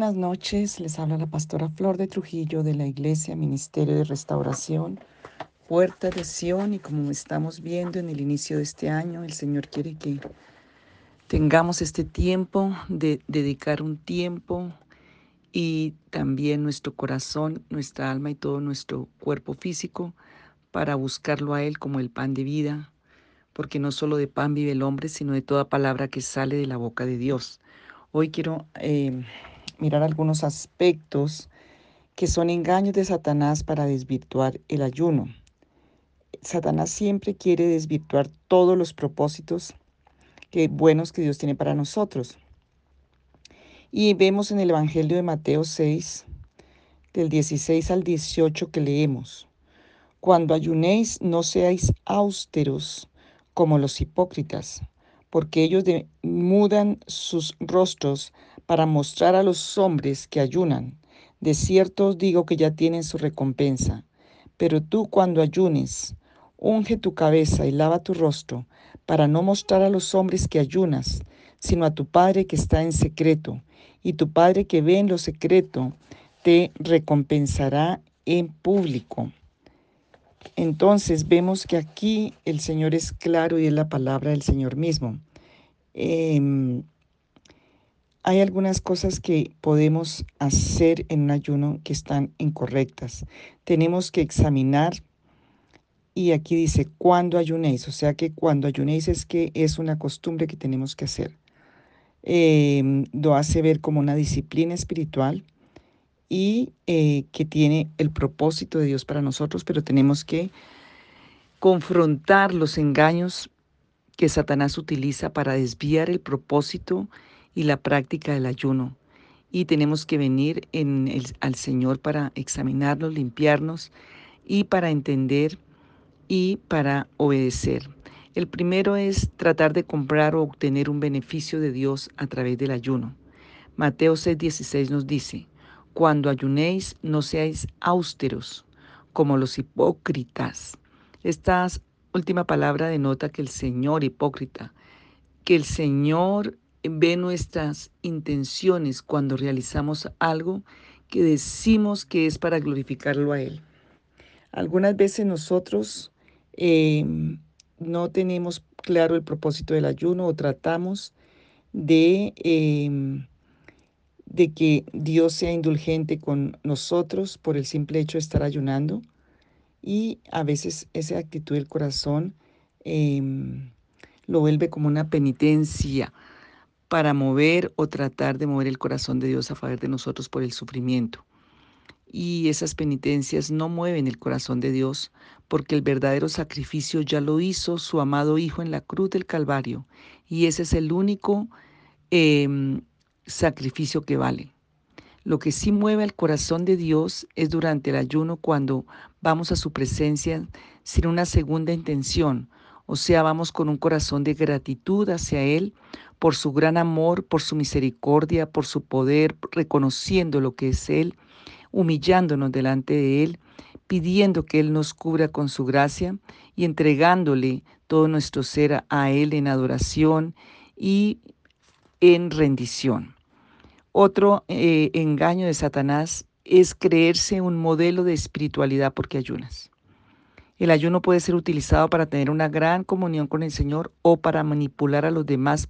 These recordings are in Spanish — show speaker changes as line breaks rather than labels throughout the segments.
Buenas noches, les habla la pastora Flor de Trujillo de la Iglesia Ministerio de Restauración, Puerta de Sion y como estamos viendo en el inicio de este año, el Señor quiere que tengamos este tiempo de dedicar un tiempo y también nuestro corazón, nuestra alma y todo nuestro cuerpo físico para buscarlo a Él como el pan de vida, porque no solo de pan vive el hombre, sino de toda palabra que sale de la boca de Dios. Hoy quiero eh, mirar algunos aspectos que son engaños de Satanás para desvirtuar el ayuno. Satanás siempre quiere desvirtuar todos los propósitos que, buenos que Dios tiene para nosotros. Y vemos en el Evangelio de Mateo 6, del 16 al 18 que leemos, Cuando ayunéis no seáis austeros como los hipócritas, porque ellos mudan sus rostros para mostrar a los hombres que ayunan. De cierto os digo que ya tienen su recompensa. Pero tú cuando ayunes, unge tu cabeza y lava tu rostro, para no mostrar a los hombres que ayunas, sino a tu Padre que está en secreto, y tu Padre que ve en lo secreto, te recompensará en público. Entonces vemos que aquí el Señor es claro y es la palabra del Señor mismo. Eh, hay algunas cosas que podemos hacer en un ayuno que están incorrectas. Tenemos que examinar y aquí dice cuando ayunéis, o sea que cuando ayunéis es que es una costumbre que tenemos que hacer. Em, lo hace ver como una disciplina espiritual y eh, que tiene el propósito de Dios para nosotros, pero tenemos que confrontar los engaños que Satanás utiliza para desviar el propósito y la práctica del ayuno. Y tenemos que venir en al Señor para examinarnos, limpiarnos y para entender y para obedecer. El primero es tratar de comprar o obtener un beneficio de Dios a través del ayuno. Mateo 6:16 nos dice, cuando ayunéis no seáis austeros como los hipócritas. Esta última palabra denota que el Señor hipócrita, que el Señor ve nuestras intenciones cuando realizamos algo que decimos que es para glorificarlo a Él. Algunas veces nosotros em, no tenemos claro el propósito del ayuno o tratamos de, em, de que Dios sea indulgente con nosotros por el simple hecho de estar ayunando y a veces esa actitud del corazón em, lo vuelve como una penitencia para mover o tratar de mover el corazón de Dios a favor de nosotros por el sufrimiento. Y esas penitencias no mueven el corazón de Dios porque el verdadero sacrificio ya lo hizo su amado Hijo en la cruz del Calvario. Y ese es el único em, sacrificio que vale. Lo que sí mueve el corazón de Dios es durante el ayuno cuando vamos a su presencia sin una segunda intención, o sea, vamos con un corazón de gratitud hacia Él por su gran amor, por su misericordia, por su poder, reconociendo lo que es Él, humillándonos delante de Él, pidiendo que Él nos cubra con su gracia y entregándole todo nuestro ser a Él en adoración y en rendición. Otro eh, engaño de Satanás es creerse un modelo de espiritualidad porque ayunas. El ayuno puede ser utilizado para tener una gran comunión con el Señor o para manipular a los demás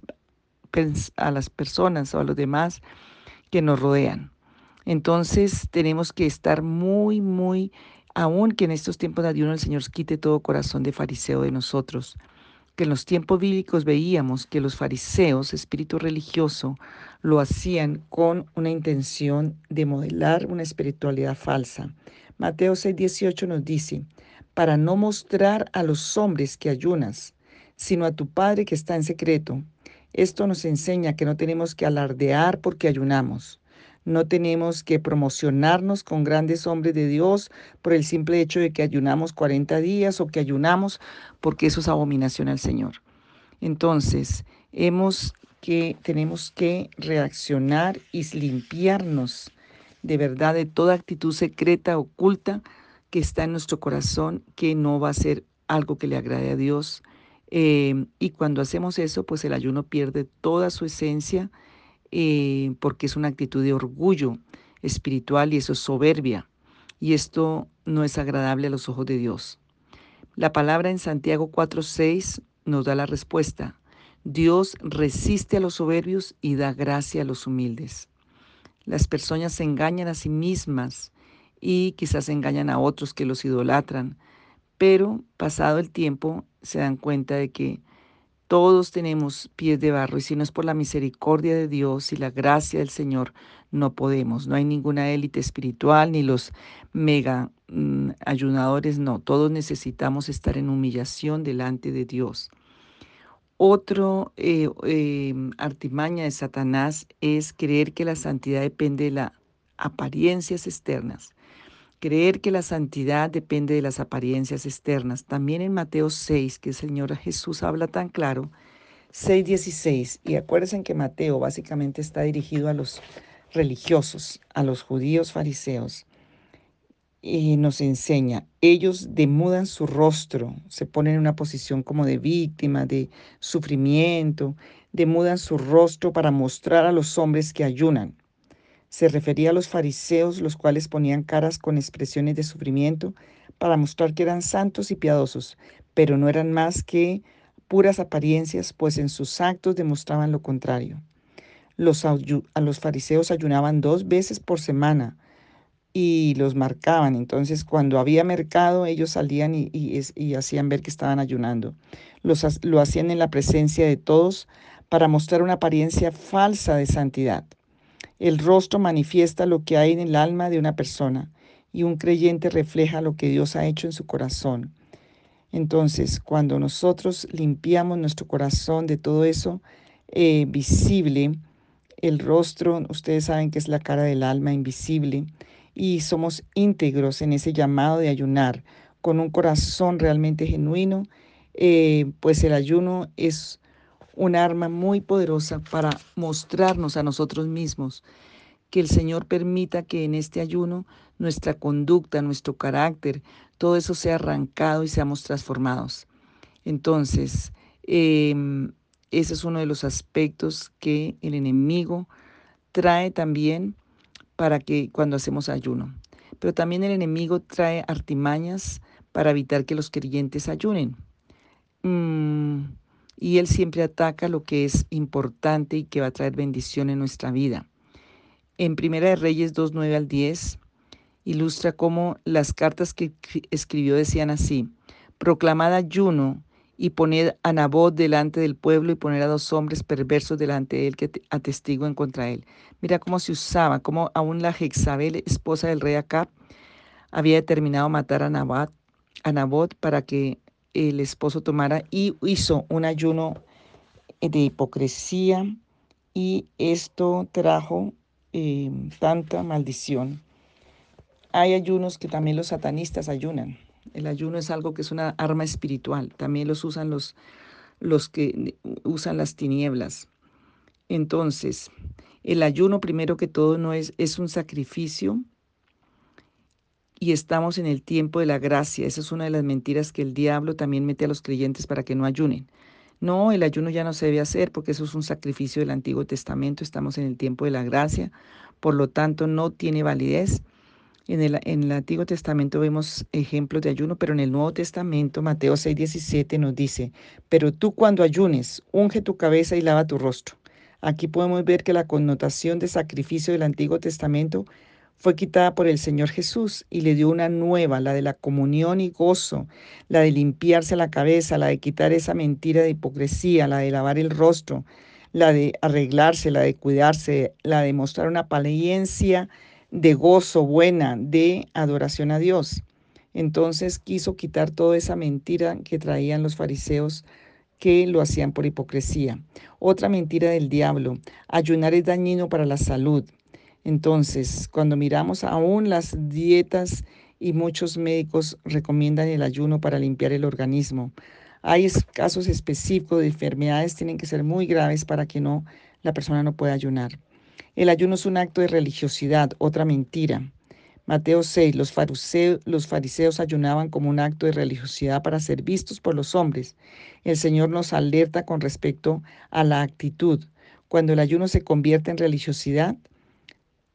a las personas o a los demás que nos rodean. Entonces tenemos que estar muy, muy, aun que en estos tiempos de ayuno el Señor quite todo corazón de fariseo de nosotros, que en los tiempos bíblicos veíamos que los fariseos, espíritu religioso, lo hacían con una intención de modelar una espiritualidad falsa. Mateo 6:18 nos dice, para no mostrar a los hombres que ayunas, sino a tu Padre que está en secreto, esto nos enseña que no tenemos que alardear porque ayunamos. No tenemos que promocionarnos con grandes hombres de Dios por el simple hecho de que ayunamos 40 días o que ayunamos porque eso es abominación al Señor. Entonces, hemos que tenemos que reaccionar y limpiarnos de verdad de toda actitud secreta, oculta que está en nuestro corazón, que no va a ser algo que le agrade a Dios Em, y cuando hacemos eso, pues el ayuno pierde toda su esencia eh, porque es una actitud de orgullo espiritual y eso es soberbia. Y esto no es agradable a los ojos de Dios. La palabra en Santiago 4:6 nos da la respuesta. Dios resiste a los soberbios y da gracia a los humildes. Las personas se engañan a sí mismas y quizás engañan a otros que los idolatran, pero pasado el tiempo se dan cuenta de que todos tenemos pies de barro y si no es por la misericordia de Dios y la gracia del Señor, no podemos. No hay ninguna élite espiritual ni los mega mm, ayunadores, no. Todos necesitamos estar en humillación delante de Dios. Otro eh, em, artimaña de Satanás es creer que la santidad depende de las apariencias externas. Creer que la santidad depende de las apariencias externas. También en Mateo 6, que el Señor Jesús habla tan claro, 6.16. Y acuérdense que Mateo básicamente está dirigido a los religiosos, a los judíos fariseos. Y nos enseña, ellos demudan su rostro, se ponen en una posición como de víctima, de sufrimiento, demudan su rostro para mostrar a los hombres que ayunan. Se refería a los fariseos, los cuales ponían caras con expresiones de sufrimiento para mostrar que eran santos y piadosos, pero no eran más que puras apariencias, pues en sus actos demostraban lo contrario. Los, a los fariseos ayunaban dos veces por semana y los marcaban. Entonces, cuando había mercado, ellos salían y, hacían ver que estaban ayunando. Lo hacían en la presencia de todos para mostrar una apariencia falsa de santidad. El rostro manifiesta lo que hay en el alma de una persona y un creyente refleja lo que Dios ha hecho en su corazón. Entonces, cuando nosotros limpiamos nuestro corazón de todo eso eh, visible, el rostro, ustedes saben que es la cara del alma invisible, y somos íntegros en ese llamado de ayunar con un corazón realmente genuino, eh, pues el ayuno es un arma muy poderosa para mostrarnos a nosotros mismos que el Señor permita que en este ayuno nuestra conducta, nuestro carácter, todo eso sea arrancado y seamos transformados. Entonces, em, ese es uno de los aspectos que el enemigo trae también para que cuando hacemos ayuno. Pero también el enemigo trae artimañas para evitar que los creyentes ayunen. Mm, y Él siempre ataca lo que es importante y que va a traer bendición en nuestra vida. En Primera de Reyes 2, 9 al 10, ilustra cómo las cartas que escribió decían así, proclamad ayuno y poned a Nabot delante del pueblo y poner a dos hombres perversos delante de él que atestiguen contra él. Mira cómo se usaba, cómo aún la Jezabel, esposa del rey Acab, había determinado matar a Nabot, a Nabot para que el esposo tomara y hizo un ayuno de hipocresía y esto trajo em, tanta maldición. Hay ayunos que también los satanistas ayunan. El ayuno es algo que es una arma espiritual. También los usan los, los que usan las tinieblas. Entonces, el ayuno primero que todo no es, es un sacrificio y estamos en el tiempo de la gracia. Esa es una de las mentiras que el diablo también mete a los creyentes para que no ayunen. No, el ayuno ya no se debe hacer porque eso es un sacrificio del Antiguo Testamento. Estamos en el tiempo de la gracia, por lo tanto no tiene validez. En el, en el Antiguo Testamento vemos ejemplos de ayuno, pero en el Nuevo Testamento, Mateo 6:17 nos dice, pero tú cuando ayunes, unge tu cabeza y lava tu rostro. Aquí podemos ver que la connotación de sacrificio del Antiguo Testamento fue quitada por el Señor Jesús y le dio una nueva, la de la comunión y gozo, la de limpiarse la cabeza, la de quitar esa mentira de hipocresía, la de lavar el rostro, la de arreglarse, la de cuidarse, la de mostrar una apariencia de gozo buena, de adoración a Dios. Entonces quiso quitar toda esa mentira que traían los fariseos que lo hacían por hipocresía. Otra mentira del diablo, ayunar es dañino para la salud. Entonces, cuando miramos aún las dietas y muchos médicos recomiendan el ayuno para limpiar el organismo, hay casos específicos de enfermedades tienen que ser muy graves para que no la persona no pueda ayunar. El ayuno es un acto de religiosidad, otra mentira. Mateo 6, los fariseos, los fariseos ayunaban como un acto de religiosidad para ser vistos por los hombres. El Señor nos alerta con respecto a la actitud. Cuando el ayuno se convierte en religiosidad,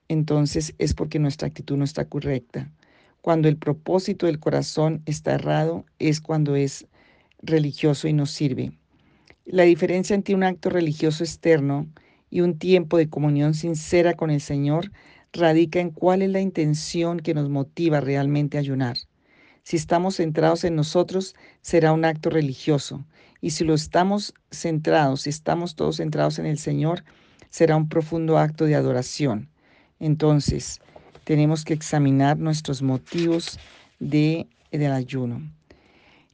entonces es porque nuestra actitud no está correcta. Cuando el propósito del corazón está errado, es cuando es religioso y nos sirve. La diferencia entre un acto religioso externo y un tiempo de comunión sincera con el Señor radica en cuál es la intención que nos motiva realmente a ayunar. Si estamos centrados en nosotros, será un acto religioso. Y si lo estamos centrados, si estamos todos centrados en el Señor, será un profundo acto de adoración. Entonces, tenemos que examinar nuestros motivos de, del ayuno.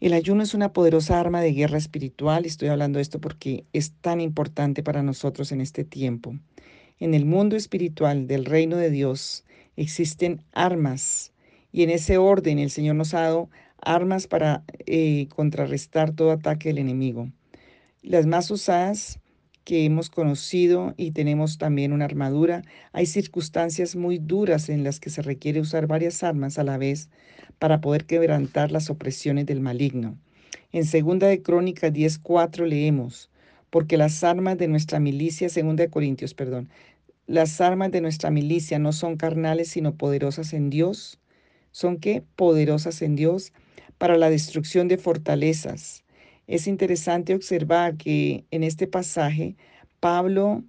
El ayuno es una poderosa arma de guerra espiritual. Estoy hablando de esto porque es tan importante para nosotros en este tiempo. En el mundo espiritual del reino de Dios existen armas y en ese orden el Señor nos ha dado armas para eh, contrarrestar todo ataque del enemigo. Las más usadas que hemos conocido y tenemos también una armadura, hay circunstancias muy duras en las que se requiere usar varias armas a la vez para poder quebrantar las opresiones del maligno. En segunda de Crónicas 10:4 leemos, porque las armas de nuestra milicia, segunda de Corintios, perdón, las armas de nuestra milicia no son carnales, sino poderosas en Dios. ¿Son qué? Poderosas en Dios para la destrucción de fortalezas es interesante observar que en este pasaje Pablo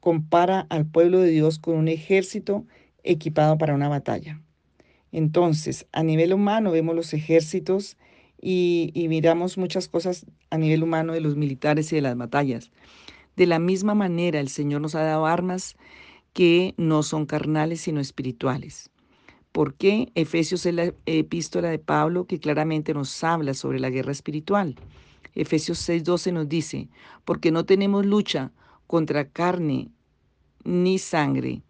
compara al pueblo de Dios con un ejército equipado para una batalla. Entonces, a nivel humano vemos los ejércitos y, miramos muchas cosas a nivel humano de los militares y de las batallas. De la misma manera, el Señor nos ha dado armas que no son carnales, sino espirituales. ¿Por qué? Efesios es la epístola de Pablo que claramente nos habla sobre la guerra espiritual. Efesios 6:12 nos dice, porque no tenemos lucha contra carne ni sangre,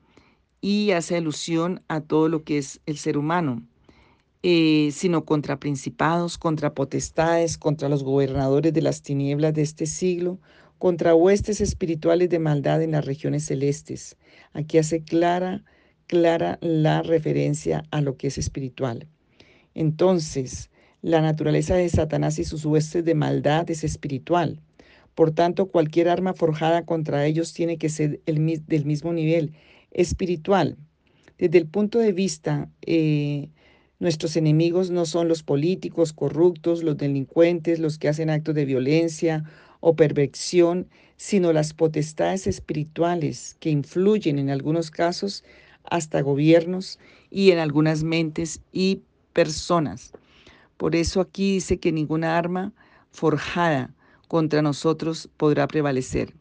y hace alusión a todo lo que es el ser humano, eh, sino contra principados, contra potestades, contra los gobernadores de las tinieblas de este siglo, contra huestes espirituales de maldad en las regiones celestes. Aquí hace clara, clara la referencia a lo que es espiritual. Entonces, la naturaleza de Satanás y sus huestes de maldad es espiritual. Por tanto, cualquier arma forjada contra ellos tiene que ser del mismo nivel espiritual. Desde el punto de vista, eh, nuestros enemigos no son los políticos corruptos, los delincuentes, los que hacen actos de violencia o perversión, sino las potestades espirituales que influyen en algunos casos hasta gobiernos y en algunas mentes y personas. Por eso aquí dice que ninguna arma forjada contra nosotros podrá prevalecer.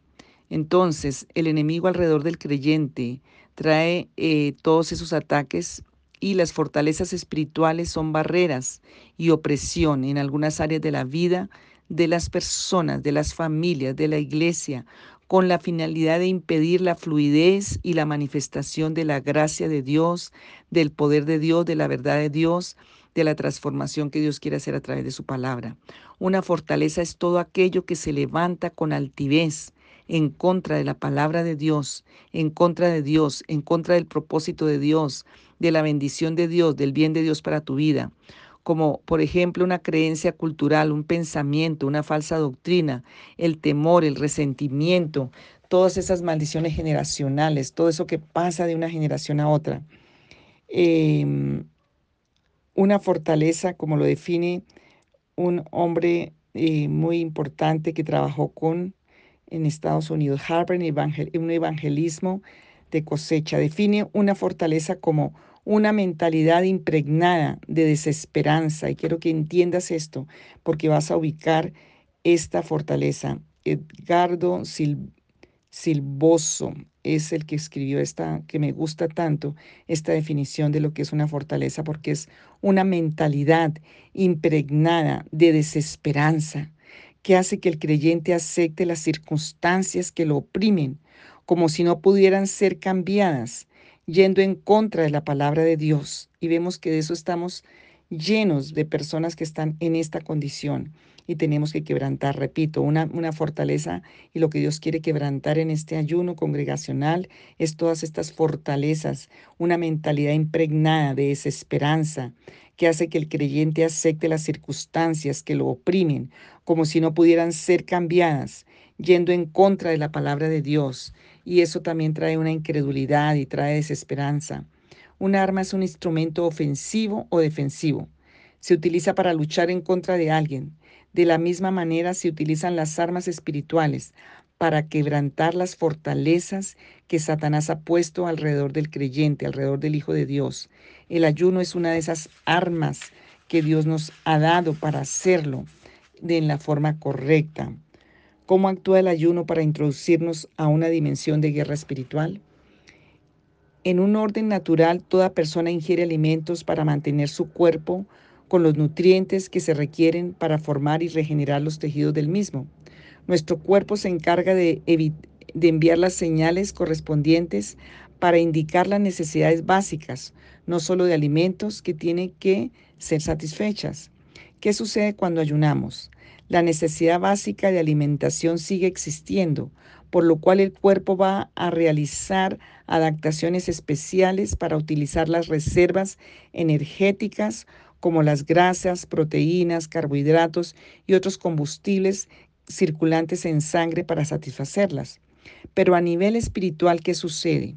Entonces, el enemigo alrededor del creyente trae eh, todos esos ataques y las fortalezas espirituales son barreras y opresión en algunas áreas de la vida de las personas, de las familias, de la iglesia, con la finalidad de impedir la fluidez y la manifestación de la gracia de Dios, del poder de Dios, de la verdad de Dios, de la transformación que Dios quiere hacer a través de su palabra. Una fortaleza es todo aquello que se levanta con altivez en contra de la palabra de Dios, en contra de Dios, en contra del propósito de Dios, de la bendición de Dios, del bien de Dios para tu vida como por ejemplo una creencia cultural, un pensamiento, una falsa doctrina, el temor, el resentimiento, todas esas maldiciones generacionales, todo eso que pasa de una generación a otra. Em, una fortaleza, como lo define un hombre eh, muy importante que trabajó con en Estados Unidos, Harvard, un evangelismo de cosecha. Define una fortaleza como una mentalidad impregnada de desesperanza. Y quiero que entiendas esto, porque vas a ubicar esta fortaleza. Edgardo Silvoso es el que escribió esta, que me gusta tanto, esta definición de lo que es una fortaleza, porque es una mentalidad impregnada de desesperanza que hace que el creyente acepte las circunstancias que lo oprimen como si no pudieran ser cambiadas, yendo en contra de la palabra de Dios. Y vemos que de eso estamos llenos de personas que están en esta condición y tenemos que quebrantar, repito, una, una fortaleza y lo que Dios quiere quebrantar en este ayuno congregacional es todas estas fortalezas, una mentalidad impregnada de desesperanza que hace que el creyente acepte las circunstancias que lo oprimen como si no pudieran ser cambiadas, yendo en contra de la palabra de Dios. Y eso también trae una incredulidad y trae desesperanza. Un arma es un instrumento ofensivo o defensivo. Se utiliza para luchar en contra de alguien. De la misma manera se utilizan las armas espirituales para quebrantar las fortalezas que Satanás ha puesto alrededor del creyente, alrededor del Hijo de Dios. El ayuno es una de esas armas que Dios nos ha dado para hacerlo de la forma correcta. ¿Cómo actúa el ayuno para introducirnos a una dimensión de guerra espiritual? En un orden natural, toda persona ingiere alimentos para mantener su cuerpo con los nutrientes que se requieren para formar y regenerar los tejidos del mismo. Nuestro cuerpo se encarga de, enviar las señales correspondientes para indicar las necesidades básicas, no solo de alimentos que tienen que ser satisfechas. ¿Qué sucede cuando ayunamos? La necesidad básica de alimentación sigue existiendo, por lo cual el cuerpo va a realizar adaptaciones especiales para utilizar las reservas energéticas como las grasas, proteínas, carbohidratos y otros combustibles circulantes en sangre para satisfacerlas. Pero a nivel espiritual, ¿qué sucede?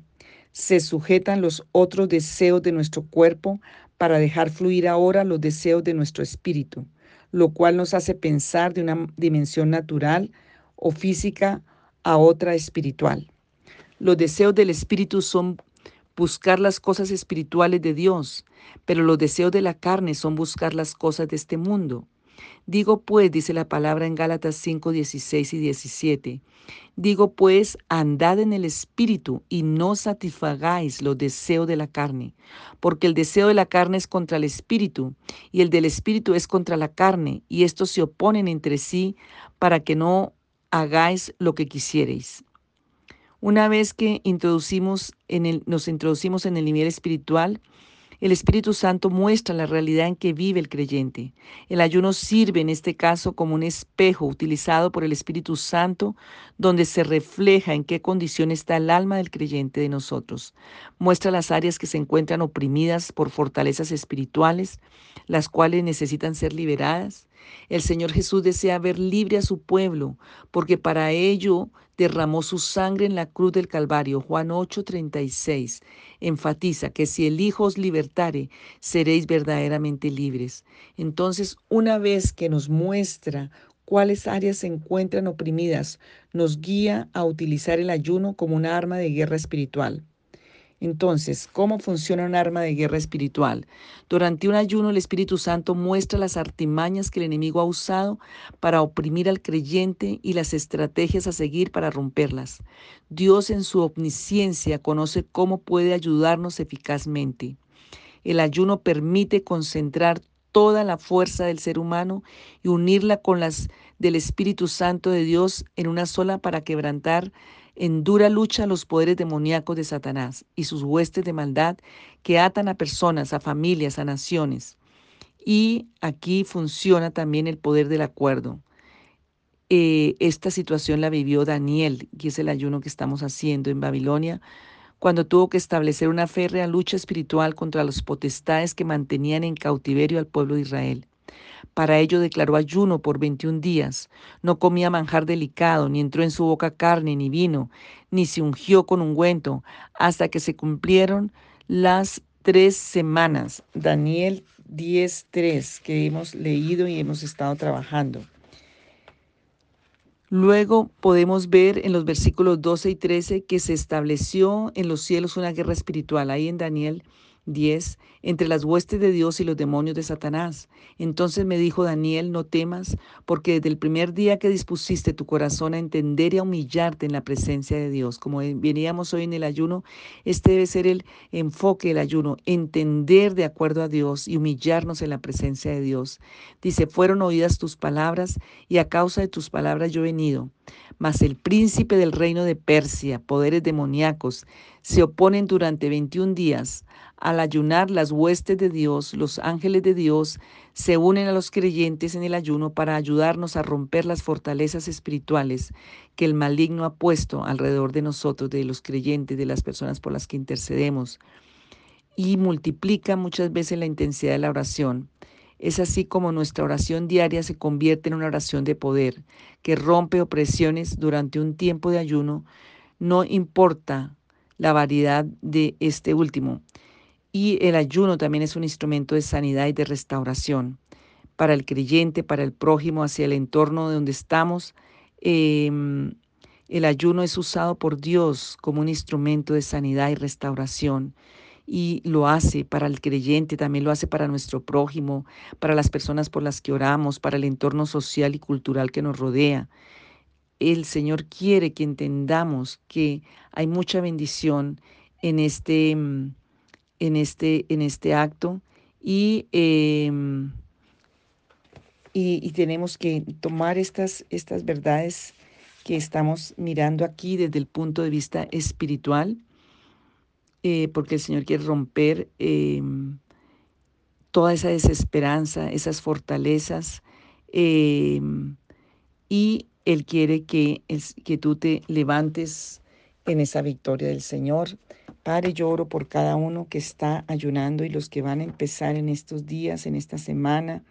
Se sujetan los otros deseos de nuestro cuerpo para dejar fluir ahora los deseos de nuestro espíritu, lo cual nos hace pensar de una dimensión natural o física a otra espiritual. Los deseos del espíritu son buscar las cosas espirituales de Dios, pero los deseos de la carne son buscar las cosas de este mundo. Digo pues, dice la palabra en Gálatas 5, 16 y 17, digo pues, andad en el Espíritu y no satisfagáis los deseos de la carne, porque el deseo de la carne es contra el Espíritu y el del Espíritu es contra la carne, y estos se oponen entre sí para que no hagáis lo que quisierais. Una vez que introducimos el, nos introducimos en el nivel espiritual, el Espíritu Santo muestra la realidad en que vive el creyente. El ayuno sirve en este caso como un espejo utilizado por el Espíritu Santo donde se refleja en qué condición está el alma del creyente de nosotros. Muestra las áreas que se encuentran oprimidas por fortalezas espirituales, las cuales necesitan ser liberadas. El Señor Jesús desea ver libre a su pueblo, porque para ello derramó su sangre en la cruz del Calvario. Juan 8:36 enfatiza que si el Hijo os libertare, seréis verdaderamente libres. Entonces, una vez que nos muestra cuáles áreas se encuentran oprimidas, nos guía a utilizar el ayuno como una arma de guerra espiritual. Entonces, ¿cómo funciona un arma de guerra espiritual? Durante un ayuno el Espíritu Santo muestra las artimañas que el enemigo ha usado para oprimir al creyente y las estrategias a seguir para romperlas. Dios en su omnisciencia conoce cómo puede ayudarnos eficazmente. El ayuno permite concentrar toda la fuerza del ser humano y unirla con las del Espíritu Santo de Dios en una sola para quebrantar en dura lucha los poderes demoníacos de Satanás y sus huestes de maldad que atan a personas, a familias, a naciones. Y aquí funciona también el poder del acuerdo. Eh, esta situación la vivió Daniel, que es el ayuno que estamos haciendo en Babilonia, cuando tuvo que establecer una férrea lucha espiritual contra los potestades que mantenían en cautiverio al pueblo de Israel. Para ello declaró ayuno por 21 días. No comía manjar delicado, ni entró en su boca carne, ni vino, ni se ungió con ungüento, hasta que se cumplieron las tres semanas. Daniel 10.3, que hemos leído y hemos estado trabajando. Luego podemos ver en los versículos 12 y 13 que se estableció en los cielos una guerra espiritual. Ahí en Daniel 10. Entre las huestes de Dios y los demonios de Satanás. Entonces me dijo Daniel, no temas, porque desde el primer día que dispusiste tu corazón a entender y a humillarte en la presencia de Dios, como veníamos hoy en el ayuno, este debe ser el enfoque del ayuno, entender de acuerdo a Dios y humillarnos en la presencia de Dios. Dice, fueron oídas tus palabras y a causa de tus palabras yo he venido. Mas el príncipe del reino de Persia, poderes demoníacos, se oponen durante 21 días. Al ayunar las huestes de Dios, los ángeles de Dios, se unen a los creyentes en el ayuno para ayudarnos a romper las fortalezas espirituales que el maligno ha puesto alrededor de nosotros, de los creyentes, de las personas por las que intercedemos. Y multiplica muchas veces la intensidad de la oración. Es así como nuestra oración diaria se convierte en una oración de poder, que rompe opresiones durante un tiempo de ayuno, no importa la variedad de este último. Y el ayuno también es un instrumento de sanidad y de restauración para el creyente, para el prójimo, hacia el entorno de donde estamos. Em, el ayuno es usado por Dios como un instrumento de sanidad y restauración y lo hace para el creyente, también lo hace para nuestro prójimo, para las personas por las que oramos, para el entorno social y cultural que nos rodea. El Señor quiere que entendamos que hay mucha bendición en este, en este, en este acto y, em, y, y, tenemos que tomar estas, estas verdades que estamos mirando aquí desde el punto de vista espiritual eh, porque el Señor quiere romper em, toda esa desesperanza, esas fortalezas, em, y Él quiere que, que tú te levantes en esa victoria del Señor. Padre, yo oro por cada uno que está ayunando y los que van a empezar en estos días, en esta semana,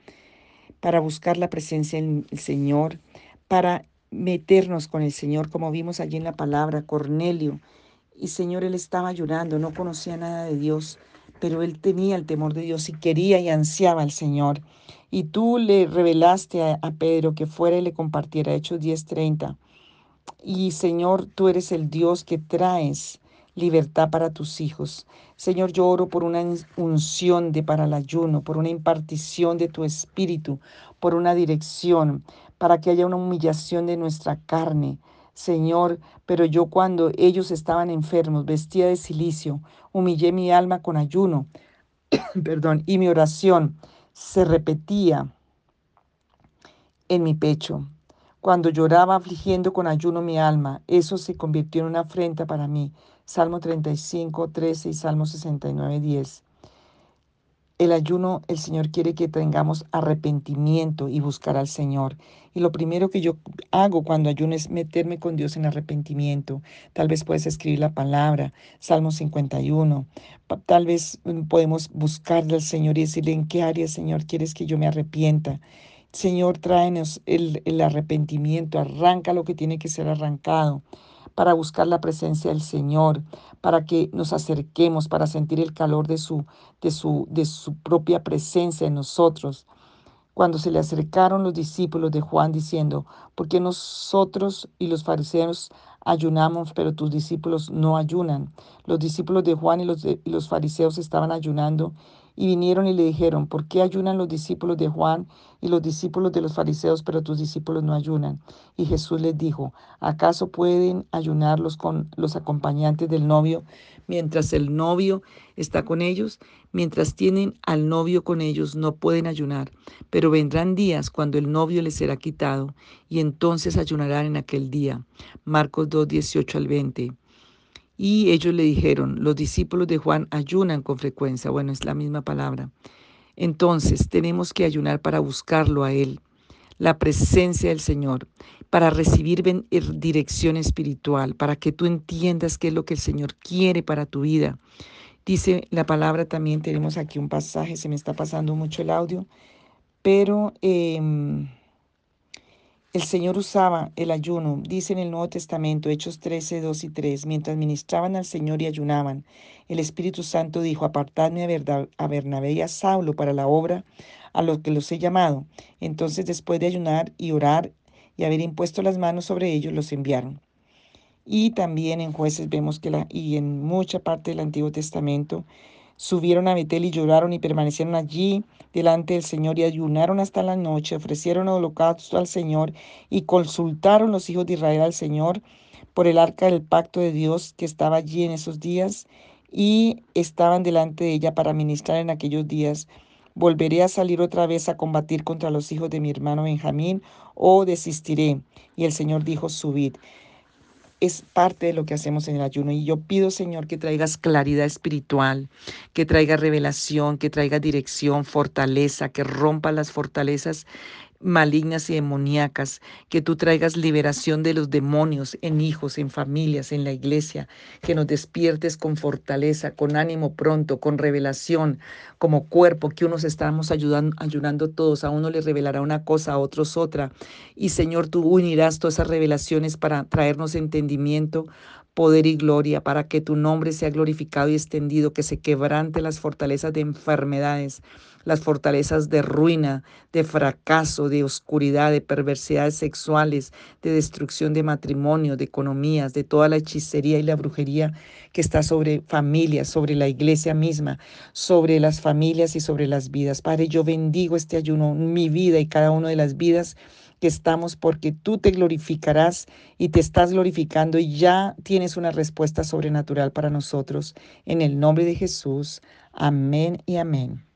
para buscar la presencia del Señor, para meternos con el Señor, como vimos allí en la palabra, Cornelio, y Señor, él estaba llorando, no conocía nada de Dios, pero él tenía el temor de Dios y quería y ansiaba al Señor. Y tú le revelaste a, Pedro que fuera y le compartiera Hechos 10:30. Y Señor, tú eres el Dios que traes libertad para tus hijos. Señor, yo oro por una unción de para el ayuno, por una impartición de tu espíritu, por una dirección, para que haya una humillación de nuestra carne, Señor, pero yo cuando ellos estaban enfermos, vestía de silicio, humillé mi alma con ayuno, perdón, y mi oración se repetía en mi pecho. Cuando lloraba afligiendo con ayuno mi alma, eso se convirtió en una afrenta para mí. Salmo 35, 13 y Salmo 69, 10. El ayuno, el Señor quiere que tengamos arrepentimiento y buscar al Señor. Y lo primero que yo hago cuando ayuno es meterme con Dios en arrepentimiento. Tal vez puedes escribir la palabra, Salmo 51. Tal vez mm, podemos buscarle al Señor y decirle en qué área, Señor, quieres que yo me arrepienta. Señor, tráenos el, el arrepentimiento, arranca lo que tiene que ser arrancado para buscar la presencia del Señor, para que nos acerquemos, para sentir el calor de su, de su, de su propia presencia en nosotros. Cuando se le acercaron los discípulos de Juan diciendo, ¿por qué nosotros y los fariseos ayunamos, pero tus discípulos no ayunan? Los discípulos de Juan y los, y los fariseos estaban ayunando y vinieron y le dijeron, ¿por qué ayunan los discípulos de Juan y los discípulos de los fariseos, pero tus discípulos no ayunan? Y Jesús les dijo, ¿acaso pueden ayunarlos con los acompañantes del novio mientras el novio está con ellos? Mientras tienen al novio con ellos, no pueden ayunar, pero vendrán días cuando el novio les será quitado, y entonces ayunarán en aquel día. Marcos 2, 18 al 20. Y ellos le dijeron, los discípulos de Juan ayunan con frecuencia. Bueno, es la misma palabra. Entonces tenemos que ayunar para buscarlo a Él, la presencia del Señor, para recibir er, dirección espiritual, para que tú entiendas qué es lo que el Señor quiere para tu vida. Dice la palabra también, tenemos aquí un pasaje, se me está pasando mucho el audio, pero... Eh, el Señor usaba el ayuno, dice en el Nuevo Testamento, Hechos 13, 2 y 3, mientras ministraban al Señor y ayunaban. El Espíritu Santo dijo, apartadme a Bernabé y a Saulo para la obra a lo que los he llamado. Entonces, después de ayunar y orar y haber impuesto las manos sobre ellos, los enviaron. Y también en jueces vemos que la, y en mucha parte del Antiguo Testamento, Subieron a Betel y lloraron y permanecieron allí delante del Señor y ayunaron hasta la noche, ofrecieron holocausto al Señor y consultaron los hijos de Israel al Señor por el arca del pacto de Dios que estaba allí en esos días y estaban delante de ella para ministrar en aquellos días. ¿Volveré a salir otra vez a combatir contra los hijos de mi hermano Benjamín o desistiré? Y el Señor dijo, subid es parte de lo que hacemos en el ayuno. Y yo pido, Señor, que traigas claridad espiritual, que traiga revelación, que traiga dirección, fortaleza, que rompa las fortalezas malignas y demoníacas, que tú traigas liberación de los demonios en hijos, en familias, en la iglesia, que nos despiertes con fortaleza, con ánimo pronto, con revelación, como cuerpo, que unos estamos ayudando, ayudando todos, a uno le revelará una cosa, a otros otra. Y Señor, tú unirás todas esas revelaciones para traernos entendimiento, poder y gloria, para que tu nombre sea glorificado y extendido, que se quebrante las fortalezas de enfermedades, las fortalezas de ruina, de fracaso, de oscuridad, de perversidades sexuales, de destrucción de matrimonio, de economías, de toda la hechicería y la brujería que está sobre familias, sobre la iglesia misma, sobre las familias y sobre las vidas. Padre, yo bendigo este ayuno, mi vida y cada una de las vidas que estamos porque tú te glorificarás y te estás glorificando y ya tienes una respuesta sobrenatural para nosotros. En el nombre de Jesús. Amén y amén.